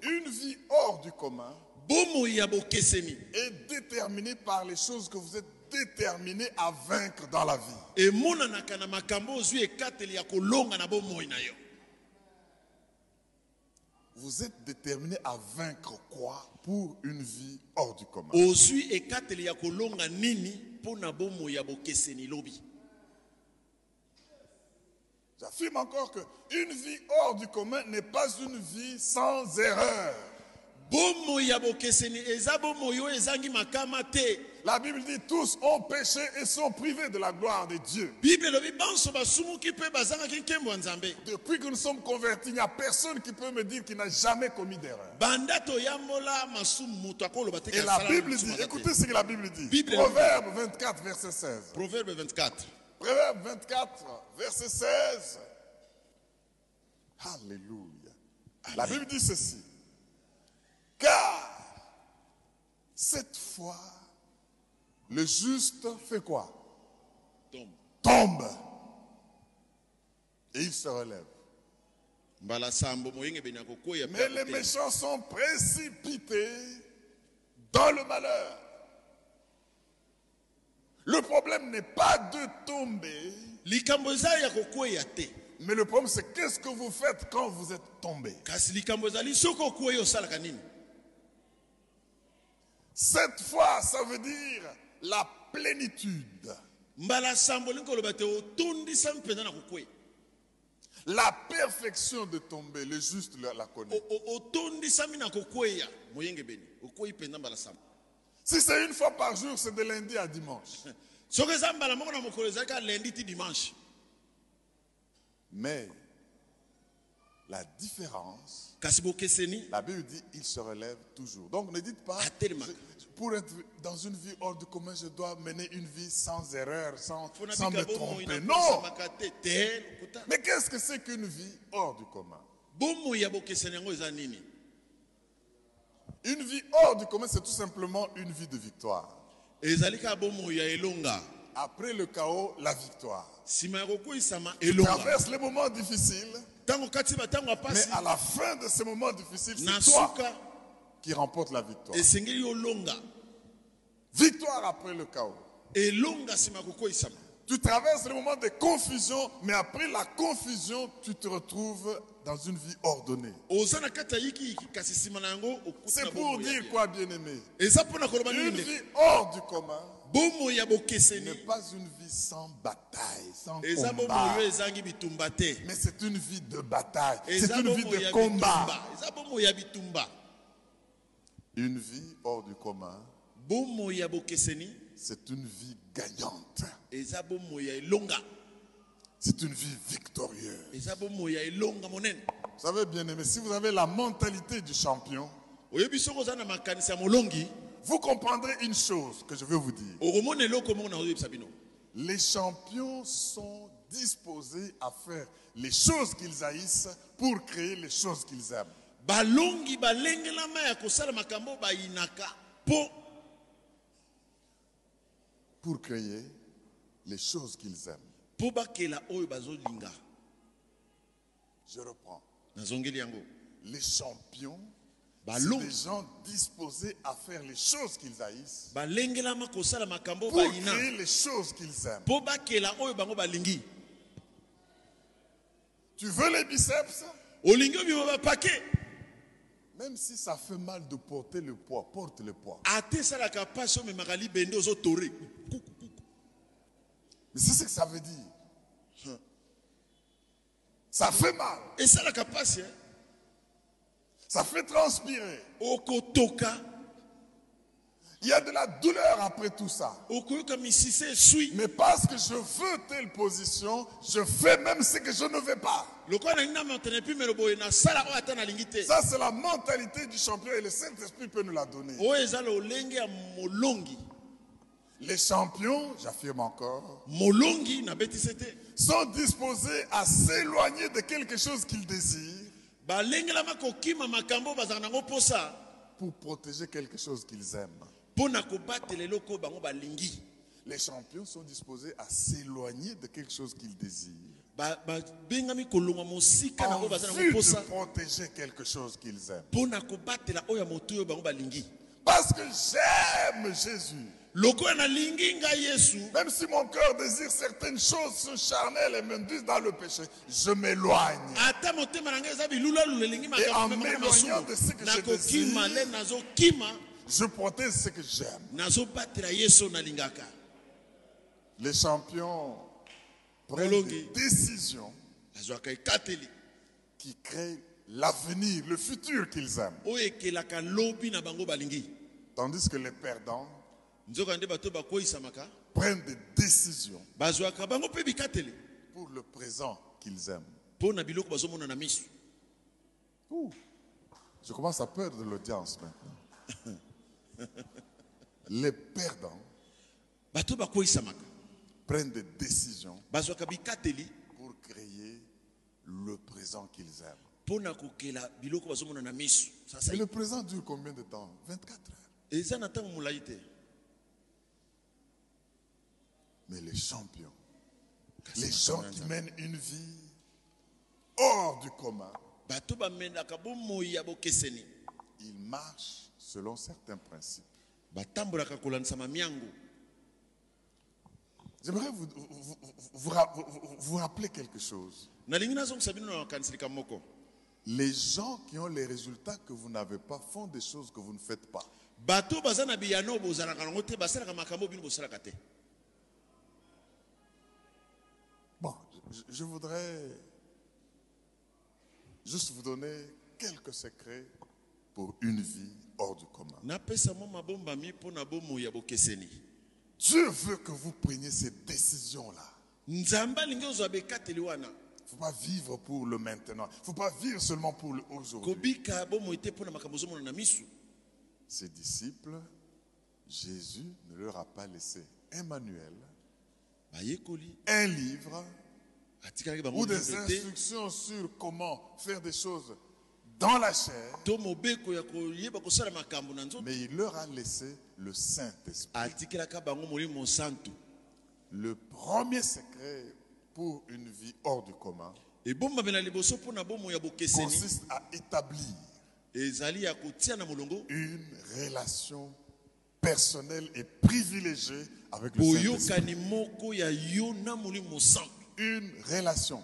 Speaker 1: Une vie hors du commun est déterminée par les choses que vous êtes déterminé à vaincre dans la vie.
Speaker 2: emonanaka na makambo ozwi ekateli ya kolonga na bomoi na yo.
Speaker 1: Vous êtes déterminé à vaincre quoi? Pour une vie hors du commun.
Speaker 2: Ozwi ekateli ya kolonga nini mpo na bomoi ya bokeseni lobi?
Speaker 1: J'affirme encore que une vie hors du commun n'est pas une vie sans erreur.
Speaker 2: bomoi ya bokeseni eza bomoi oyo ezangi makama te
Speaker 1: La Bible dit tous ont péché et sont privés de la gloire de Dieu. Depuis que nous sommes convertis, il n'y a personne qui peut me dire qu'il n'a jamais commis d'erreur. Et la Bible dit, écoutez ce que la Bible dit. Proverbe 24, verset 16.
Speaker 2: proverbe 24
Speaker 1: Proverbe 24, verset 16. Alléluia. La Bible dit ceci. Car cette fois, le juste fait quoi?
Speaker 2: Tombe
Speaker 1: Tombe. Et il se relève. Mais les méchants sont précipités dans le malheur. Le problème n'est pas de tomber, mais le problème c'est qu'est-ce que vous faites quand vous êtes tombé? Cette fois, ça veut dire la plénitude, la perfection de tomber. Le juste la connaît. Si c'est une fois par jour, c'est de lundi à dimanche. Mais La différence, la Bible dit, il se relève toujours. Donc ne dites pas, pour être dans une vie hors du commun, je dois mener une vie sans erreur, sans, sans me tromper. Non! Mais qu'est-ce que c'est qu'une vie hors du commun? Une vie hors du commun, c'est tout simplement une vie de victoire. Après le chaos, la victoire. Tu traverses les moments difficiles, mais à la fin de ces moments difficiles, c'est toi qui remporte la victoire. Victoire après le chaos. Tu traverses les moments de confusion, mais après la confusion, tu te retrouves dans une vie ordonnée. C'est pour dire quoi, bien-aimé? Une vie hors du commun n'est pas une vie sans bataille, sans combat. Mais c'est une vie de bataille. C'est une vie de combat.
Speaker 2: bitumba eza bomoi ya bitumba
Speaker 1: Une vie hors du commun, c'est une vie gagnante. C'est une vie victorieuse. Vous savez, bien aimé, si vous avez la mentalité du champion, vous comprendrez une chose que je veux vous dire. Les champions sont disposés à faire les choses qu'ils haïssent pour créer les choses qu'ils aiment.
Speaker 2: Balongi balengelama ya kosala makambo bayinaka mpo
Speaker 1: Pour créer les choses qu'ils aiment.
Speaker 2: mpo bakela oyo bazolinga.
Speaker 1: Je reprends.
Speaker 2: nazongeli yango.
Speaker 1: Les champions, c'est des gens disposés à faire les choses qu'ils haïssent.
Speaker 2: Balengelama kosala makambo
Speaker 1: pour créer les choses qu'ils aiment.
Speaker 2: bakela oyo bango balingi.
Speaker 1: Tu veux les biceps?
Speaker 2: Olingi obima bapake
Speaker 1: Même si ça fait mal de porter le poids, porte le poids. Mais c'est ce que ça veut dire. Ça fait mal.
Speaker 2: esalaka mpasi eh?
Speaker 1: Ça fait transpirer. Il y a de la douleur après tout ça. Mais parce que je veux telle position, je fais même ce que je ne veux pas. Ça, c'est la mentalité du champion et le Saint-Esprit peut nous la donner. Les champions, j'affirme encore, sont disposés à s'éloigner de quelque chose qu'ils désirent pour protéger quelque chose qu'ils aiment. Les champions sont disposés à s'éloigner de quelque chose qu'ils désirent
Speaker 2: Ba- babengami kolongwa mosika na
Speaker 1: en
Speaker 2: oyo baza nango
Speaker 1: vue de protéger quelque chose qu'ils aiment. Parce que j'aime Jésus. Même si mon cœur désire certaines choses charnelles et m'induisent dans le péché, je m'éloigne. Et en m'éloignant de ce que je désire, Je protège ce que j'aime. Les champions prennent des décisions qui créent l'avenir, le futur qu'ils aiment. Tandis que les perdants prennent des décisions pour le présent qu'ils aiment. Ouh. Je commence à perdre de l'audience maintenant. Les perdants prennent des décisions pour créer le présent qu'ils aiment. Et le présent dure combien de temps? 24 heures. Mais les champions, les gens qui mènent une vie hors du commun, ils marchent selon certains principes. J'aimerais vous, vous, vous- vous ra- vous- vous- vous rappeler quelque chose. Les gens qui ont les résultats que vous n'avez pas font des choses que vous ne faites pas. Bon, je, je voudrais juste vous donner quelques secrets pour une vie hors du commun. Dieu veut que vous preniez ces décisions-là.
Speaker 2: nzambe alingi ozwa bekateli wana
Speaker 1: faut pas vivre pour le maintenant. faut pas vivre seulement pour le aujourd'hui. Ses disciples, Jésus ne leur a pas laissé un manuel, un livre ou des instructions sur comment faire des choses dans la chair, mais il leur a laissé le Saint-Esprit. Le premier secret pour une vie hors du commun consiste à établir une relation personnelle et privilégiée avec le Saint-Esprit. Une relation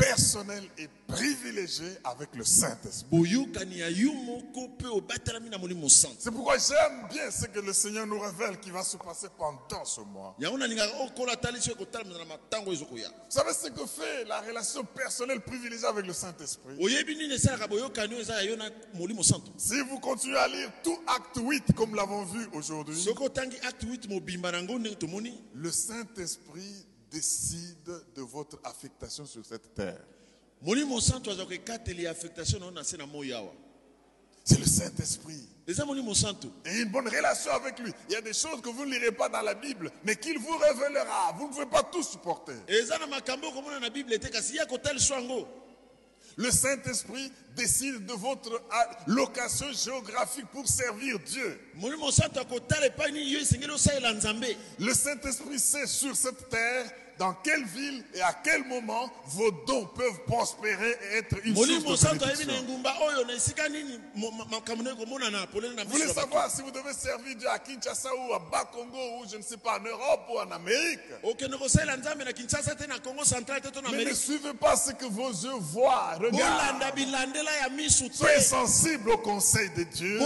Speaker 1: personnelle et privilégiée avec le Saint-Esprit. C'est pourquoi j'aime bien ce que le Seigneur nous révèle qui va se passer pendant ce mois.
Speaker 2: ezokoya
Speaker 1: Vous savez ce que fait la relation personnelle privilégiée avec le Saint-Esprit? Si vous continuez à lire tout acte 8 comme l'avons vu aujourd'hui,
Speaker 2: soki otangi acte 8 mobimba nango ndenge tomoni?
Speaker 1: le Saint-Esprit décide de votre affectation sur cette terre. C'est le Saint-Esprit. Et une bonne relation avec lui. Il y a des choses que vous ne lirez pas dans la Bible, mais qu'il vous révélera. Vous ne pouvez pas tout supporter. Le Saint-Esprit décide de votre ah, location géographique pour servir Dieu.
Speaker 2: nzambe
Speaker 1: Le Saint-Esprit sait sur cette terre dans quelle ville et à quel moment vos dons peuvent prospérer et être une source de Vous voulez savoir si vous devez servir Dieu à Kinshasa ou à Bas-Congo ou je ne sais pas en Europe ou en Amérique? Mais ne suivez pas ce que vos yeux voient,
Speaker 2: misu
Speaker 1: Soyez
Speaker 2: te
Speaker 1: sensibles au conseil de Dieu.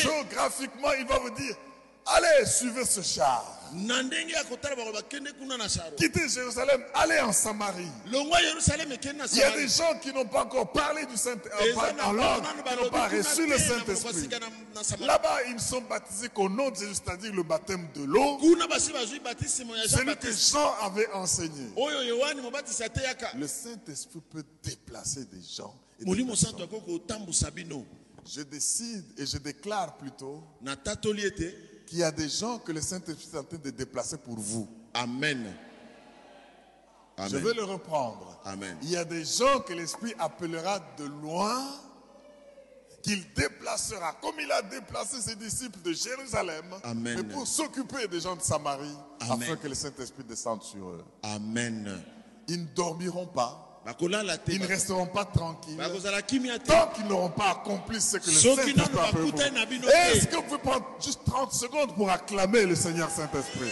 Speaker 1: Géographiquement, il va vous dire, allez, suivez ce char. Quittez Jérusalem, allez en Samarie. Il y a des gens qui n'ont pas encore parlé du Saint
Speaker 2: Eza
Speaker 1: en,
Speaker 2: na
Speaker 1: en langue,
Speaker 2: bango nanu
Speaker 1: qui n'ont pas reçu le Saint-Esprit. Là-bas, ils ne sont baptisés qu'au nom de Jésus, c'est-à-dire le baptême de l'eau, celui que Jean avait enseigné. Le Saint-Esprit peut déplacer des gens. et des Je décide et je déclare plutôt qu'il y a des gens que le Saint-Esprit est en train de déplacer pour vous.
Speaker 2: amen
Speaker 1: Je vais le reprendre.
Speaker 2: Amen.
Speaker 1: Il y a des gens que l'Esprit appellera de loin, qu'il déplacera, comme il a déplacé ses disciples de Jérusalem,
Speaker 2: Amen.
Speaker 1: mais pour s'occuper des gens de Samarie,
Speaker 2: Amen.
Speaker 1: afin que le Saint-Esprit descende sur eux.
Speaker 2: amen
Speaker 1: Ils ne dormiront pas, ils ne resteront pas tranquilles, tant qu'ils n'auront pas accompli ce que le Saint-Esprit a fait. Est-ce que vous pouvez prendre juste 30 secondes pour acclamer le Seigneur Saint-Esprit?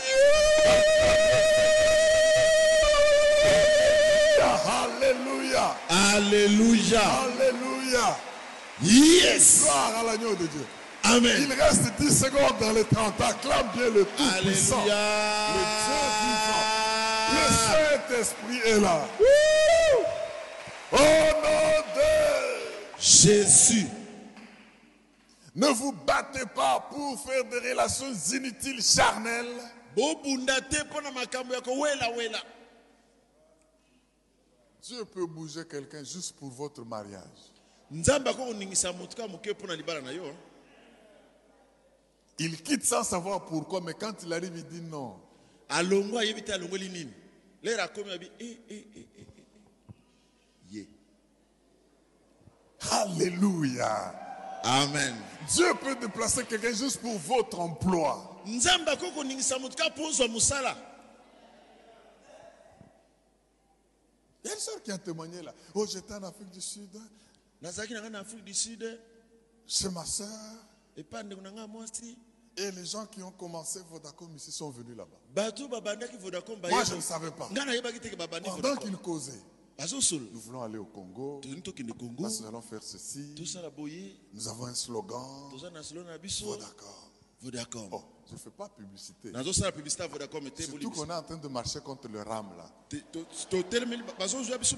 Speaker 1: Alléluia.
Speaker 2: Alléluia.
Speaker 1: Alléluia.
Speaker 2: Yes.
Speaker 1: Gloire à l'agneau de Dieu. Il
Speaker 2: amen
Speaker 1: reste 10 secondes dans les 30. Acclame bien le Tout-Puissant. Le Saint-Esprit est là. Au nom de...
Speaker 2: jésus
Speaker 1: Ne vous battez pas pour faire des relations inutiles, charnelles. Dieu peut bouger quelqu'un juste pour votre mariage.
Speaker 2: hein.
Speaker 1: Il quitte sans savoir pourquoi, mais quand il arrive, il dit non.
Speaker 2: Alongwa ayebi te alongoli nini lere akomi abi e, e, e, e, e, e. ye
Speaker 1: Alléluia.
Speaker 2: amen
Speaker 1: Dieu peut déplacer quelqu'un juste pour votre emploi. Il y a une soeur qui a témoigné là. Oh, j'étais en Afrique du Sud.
Speaker 2: afrique du
Speaker 1: Chez ma soeur.
Speaker 2: epai ndeko na ngai mwasi
Speaker 1: Et les gens qui ont commencé Vodacom ici sont venus là-bas. Moi, je ne savais pas. Pendant qu'ils causaient, nous voulons aller au Congo. nous allons faire ceci. Nous avons un slogan. Vodacom.
Speaker 2: vodacom
Speaker 1: Oh, je ne fais pas publicité. Surtout qu'on est en train de marcher contre le RAM là.
Speaker 2: Totelemeli bazozwa biso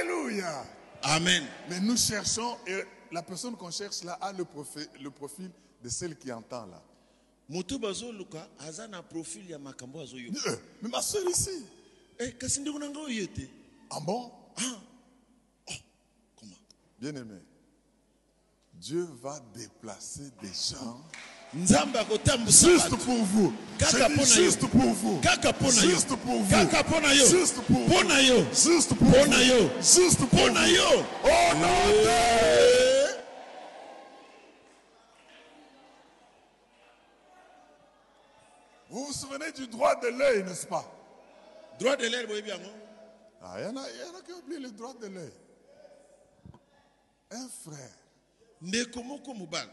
Speaker 1: Alléluia.
Speaker 2: amen
Speaker 1: Mais nous cherchons, et la personne qu'on cherche là a le profil, le profil de celle qui entend là.
Speaker 2: moto bazoluka aza na profil ya makambo azoyoka
Speaker 1: Eh, Mais ma soeur ici.
Speaker 2: Eh, kasi ndeko na ngai oyo te
Speaker 1: Ah bon?
Speaker 2: Ah oh comment?
Speaker 1: Bien-aimé, Dieu va déplacer des gens juste pour vous. Juste pour vous. Juste pour vous. Juste pour vous. Juste pour vous. Juste pour vous. Au nom de... Vous vous souvenez du droit de l'œil, n'est-ce pas?
Speaker 2: Droit de l'air boyebi yango
Speaker 1: Ah, il y en a, il y en a qui ont oublié le droit de l'œil. Un frère,
Speaker 2: ndeko moko mobali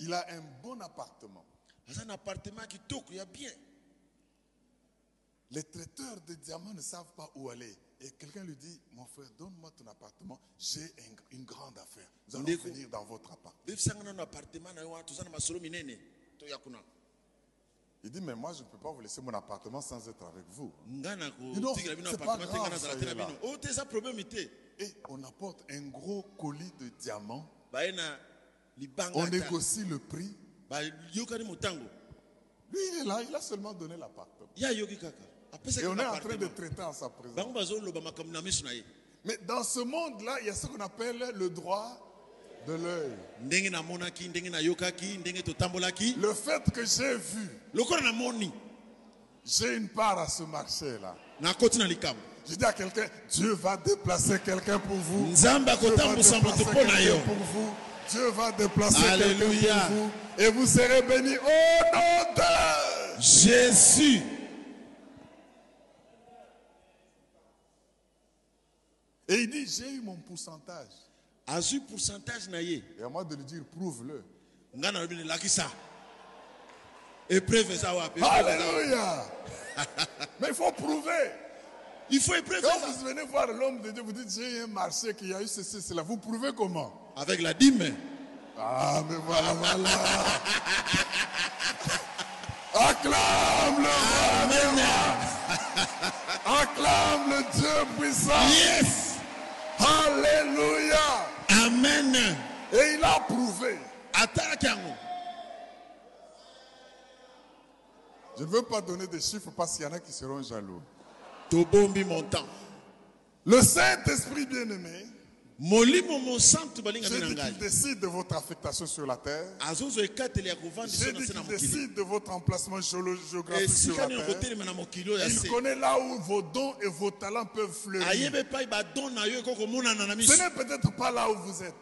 Speaker 1: il a un bon appartement.
Speaker 2: na appartement ya kitoko ya bien
Speaker 1: Les traiteurs de diamants ne savent pas où aller. Et quelqu'un lui dit, mon frère, donne-moi ton appartement. J'ai un- une grande affaire. Nous allons venir dans votre
Speaker 2: appartement
Speaker 1: Il dit, mais moi, je ne peux pas vous laisser mon appartement sans être avec vous. pas grave, ça y est là.
Speaker 2: te
Speaker 1: Et on apporte un gros colis de diamants. On négocie le prix. Lui, il est là, il a seulement donné
Speaker 2: kaka apesaki
Speaker 1: Et on est en train de traiter en sa présence. Mais dans ce monde-là, il y a ce qu'on appelle le droit de l'œil. Le fait que j'ai vu, j'ai une part à ce marché-là. Je dis à quelqu'un, Dieu va déplacer quelqu'un pour vous. Dieu va déplacer quelqu'un pour vous. Dieu va déplacer quelqu'un pour vous. Et vous serez bénis au nom de...
Speaker 2: jésus
Speaker 1: Et il dit, j'ai eu mon pourcentage.
Speaker 2: azwi pourcentage na ye
Speaker 1: Et à moi de lui dire, prouve-le.
Speaker 2: épreuve wapi?
Speaker 1: Alléluia. Mais il faut prouver.
Speaker 2: il faut épreuve
Speaker 1: Quand vous venez voir l'homme de Dieu, vous dites, j'ai eu un marché qui a eu ceci, cela. Vous prouvez comment?
Speaker 2: Avec la dîme
Speaker 1: Ah, mais voilà, voilà. Acclame le roi. Acclame le Dieu puissant.
Speaker 2: yes
Speaker 1: Alléluia.
Speaker 2: amen
Speaker 1: Et il a prouvé.
Speaker 2: yango
Speaker 1: Je ne veux pas donner des chiffres parce qu'il y en a qui seront jaloux.
Speaker 2: tobombi montant
Speaker 1: Le Saint-Esprit bien-aimé, j'ai dit qu'il décide de votre affectation sur la terre. J'ai dit qu'il décide de votre emplacement géographique sur la terre. Il connaît là où vos dons et vos talents peuvent fleurir. Ce n'est peut-être pas là où vous êtes.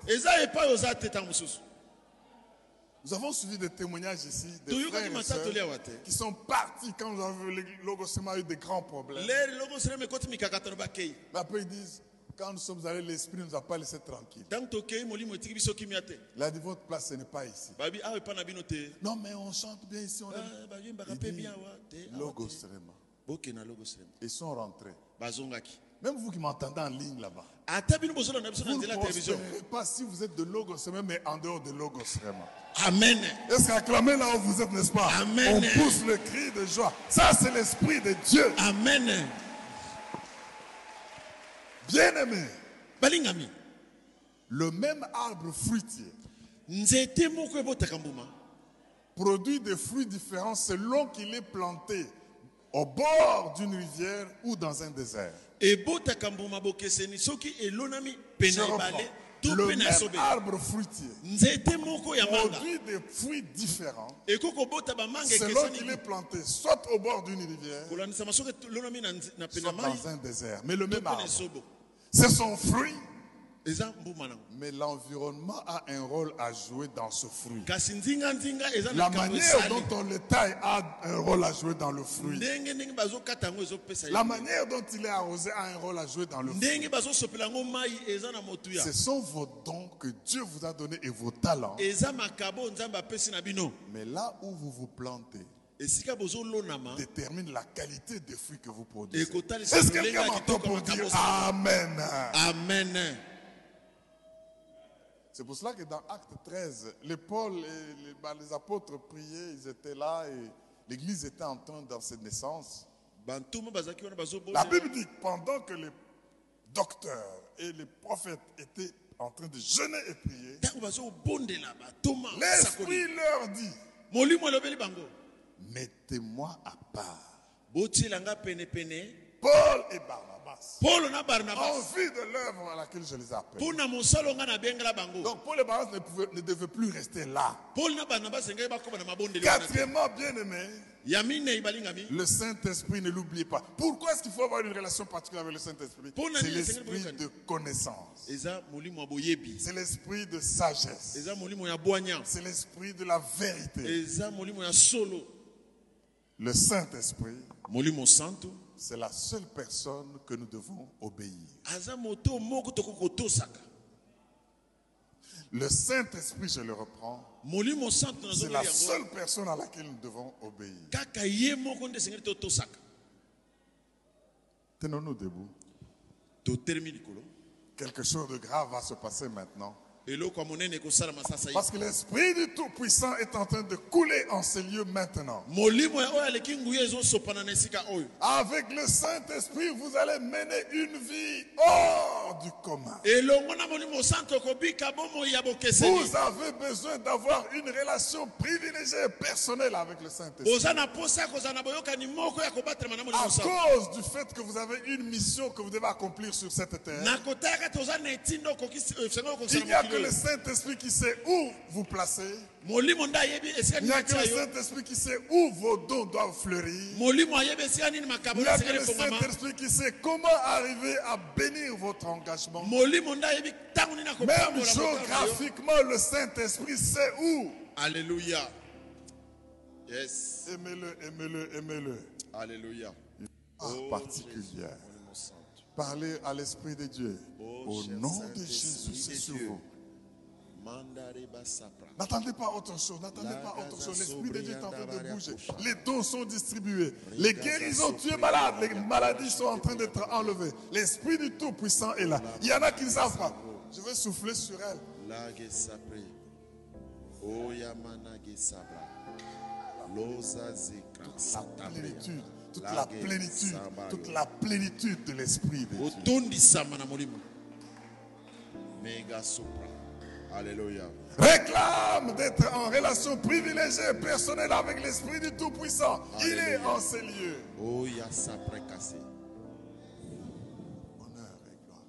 Speaker 1: Nous avons suivi des témoignages ici des frères et sœurs qui sont partis quand nous avons eu des grands problèmes. Mais après ils disent, quand nous sommes allés, l'Esprit ne nous a pas
Speaker 2: kimia te
Speaker 1: Il a dit, votre place, ce n'est pas ici.
Speaker 2: te
Speaker 1: Non, mais on chante bien ici. On.
Speaker 2: Ah, bayombaka
Speaker 1: Il dit,
Speaker 2: bien awa te awa te.
Speaker 1: Logosrema.
Speaker 2: bokena logo selema
Speaker 1: Ils sont rentrés.
Speaker 2: bazongaki
Speaker 1: Même vous qui m'entendez en ligne là-bas. Vous ne pas si vous êtes de Logosrema, mais en dehors de Logosrema.
Speaker 2: amen
Speaker 1: Est-ce qu'acclamez là où vous êtes, n'est-ce pas?
Speaker 2: Amen.
Speaker 1: On pousse le cri de joie. Ça, c'est l'Esprit de Dieu.
Speaker 2: amen
Speaker 1: Bien-aimé,
Speaker 2: balingami.
Speaker 1: Le même arbre fruitier
Speaker 2: nzete moko ebotaka mbuma
Speaker 1: produit des fruits différents selon qu'il est planté au bord d'une rivière ou dans un désert.
Speaker 2: ebotaka mbuma bokeseni soki elonami ebale
Speaker 1: Le même arbre fruitier produit des fruits différents selon qu'il est planté soit au bord d'une rivière, soit dans un désert. Mais le même arbre. C'est son fruit, mais l'environnement a un rôle à jouer dans ce fruit. La manière dont on le taille a un rôle à jouer dans le fruit. La manière dont il est arrosé a un rôle à jouer dans le fruit. Ce sont vos dons que Dieu vous a donnés et vos talents. Mais là où vous vous plantez détermine la qualité des fruits que vous produisez. Est-ce que quelqu'un m'entend pour dire. Amen
Speaker 2: amen
Speaker 1: C'est pour cela que dans Acte 13, les Paul et les, bah, les apôtres priaient, ils étaient là et l'église était en train dans cette naissance. La Bible dit que pendant que les docteurs et les prophètes étaient en train de jeûner et prier, l'Esprit leur dit, mettez-moi à part Paul et Barnabas
Speaker 2: polo na
Speaker 1: en
Speaker 2: barnabas
Speaker 1: vue de l'œuvre à laquelle je les appelle. Donc Paul et Barnabas ne, pouvaient- ne devaient plus rester là.
Speaker 2: paul na barnabas.
Speaker 1: Quatrièmement, bien aimé, le Saint-Esprit, ne l'oubliez pas. Pourquoi est-ce qu'il faut avoir une relation particulière avec le Saint-Esprit? C'est l'esprit de connaissance. C'est l'esprit de sagesse. C'est l'esprit de la vérité.
Speaker 2: eza molimo ya solo
Speaker 1: Le Saint-Esprit,
Speaker 2: molimo santo
Speaker 1: c'est la seule personne que nous devons obéir. Le Saint-Esprit, je le reprends,
Speaker 2: molimo santo
Speaker 1: c'est la seule personne à laquelle nous devons obéir. Tenons-nous debout. Quelque chose de grave va se passer maintenant. Parce que l'Esprit du Tout-Puissant est en train de couler en ces lieux maintenant. Avec le Saint-Esprit, vous allez mener une vie. Hors du commun. Vous avez besoin d'avoir une relation privilégiée et personnelle avec le Saint-Esprit. À cause du fait que vous avez une mission que vous devez accomplir sur cette terre,
Speaker 2: esenga
Speaker 1: il n'y a que le Saint-Esprit qui sait où vous placer. Il n'y a que le Saint-Esprit qui sait où vos dons doivent fleurir. Il n'y a que le Saint-Esprit qui sait comment arriver à bénir votre Même géographiquement, le Saint-Esprit sait où.
Speaker 2: alléluia yes
Speaker 1: Aimez-le, aimez-le, aimez-le.
Speaker 2: alléluia
Speaker 1: Ah,
Speaker 2: Oh,
Speaker 1: particulière. Parlez à l'Esprit de Dieu.
Speaker 2: Oh,
Speaker 1: Au nom de Jésus, c'est sur vous. N'attendez pas autre chose, n'attendez pas autre chose. L'Esprit de Dieu est en train de bouger. Les dons sont distribués. Les guérisons, tu es malade. Les maladies sont en train d'être enlevées. L'Esprit du Tout-Puissant est là. Il y en a qui ne savent pas. Je vais souffler sur elle.
Speaker 2: Zikra.
Speaker 1: La plénitude, toute la plénitude, toute la plénitude de l'Esprit de Dieu.
Speaker 2: mega sopra alléluia
Speaker 1: Réclame d'être en relation privilégiée personnelle avec l'Esprit du Tout-Puissant. Il est en ces lieux.
Speaker 2: oya sapre kase
Speaker 1: Honneur et gloire.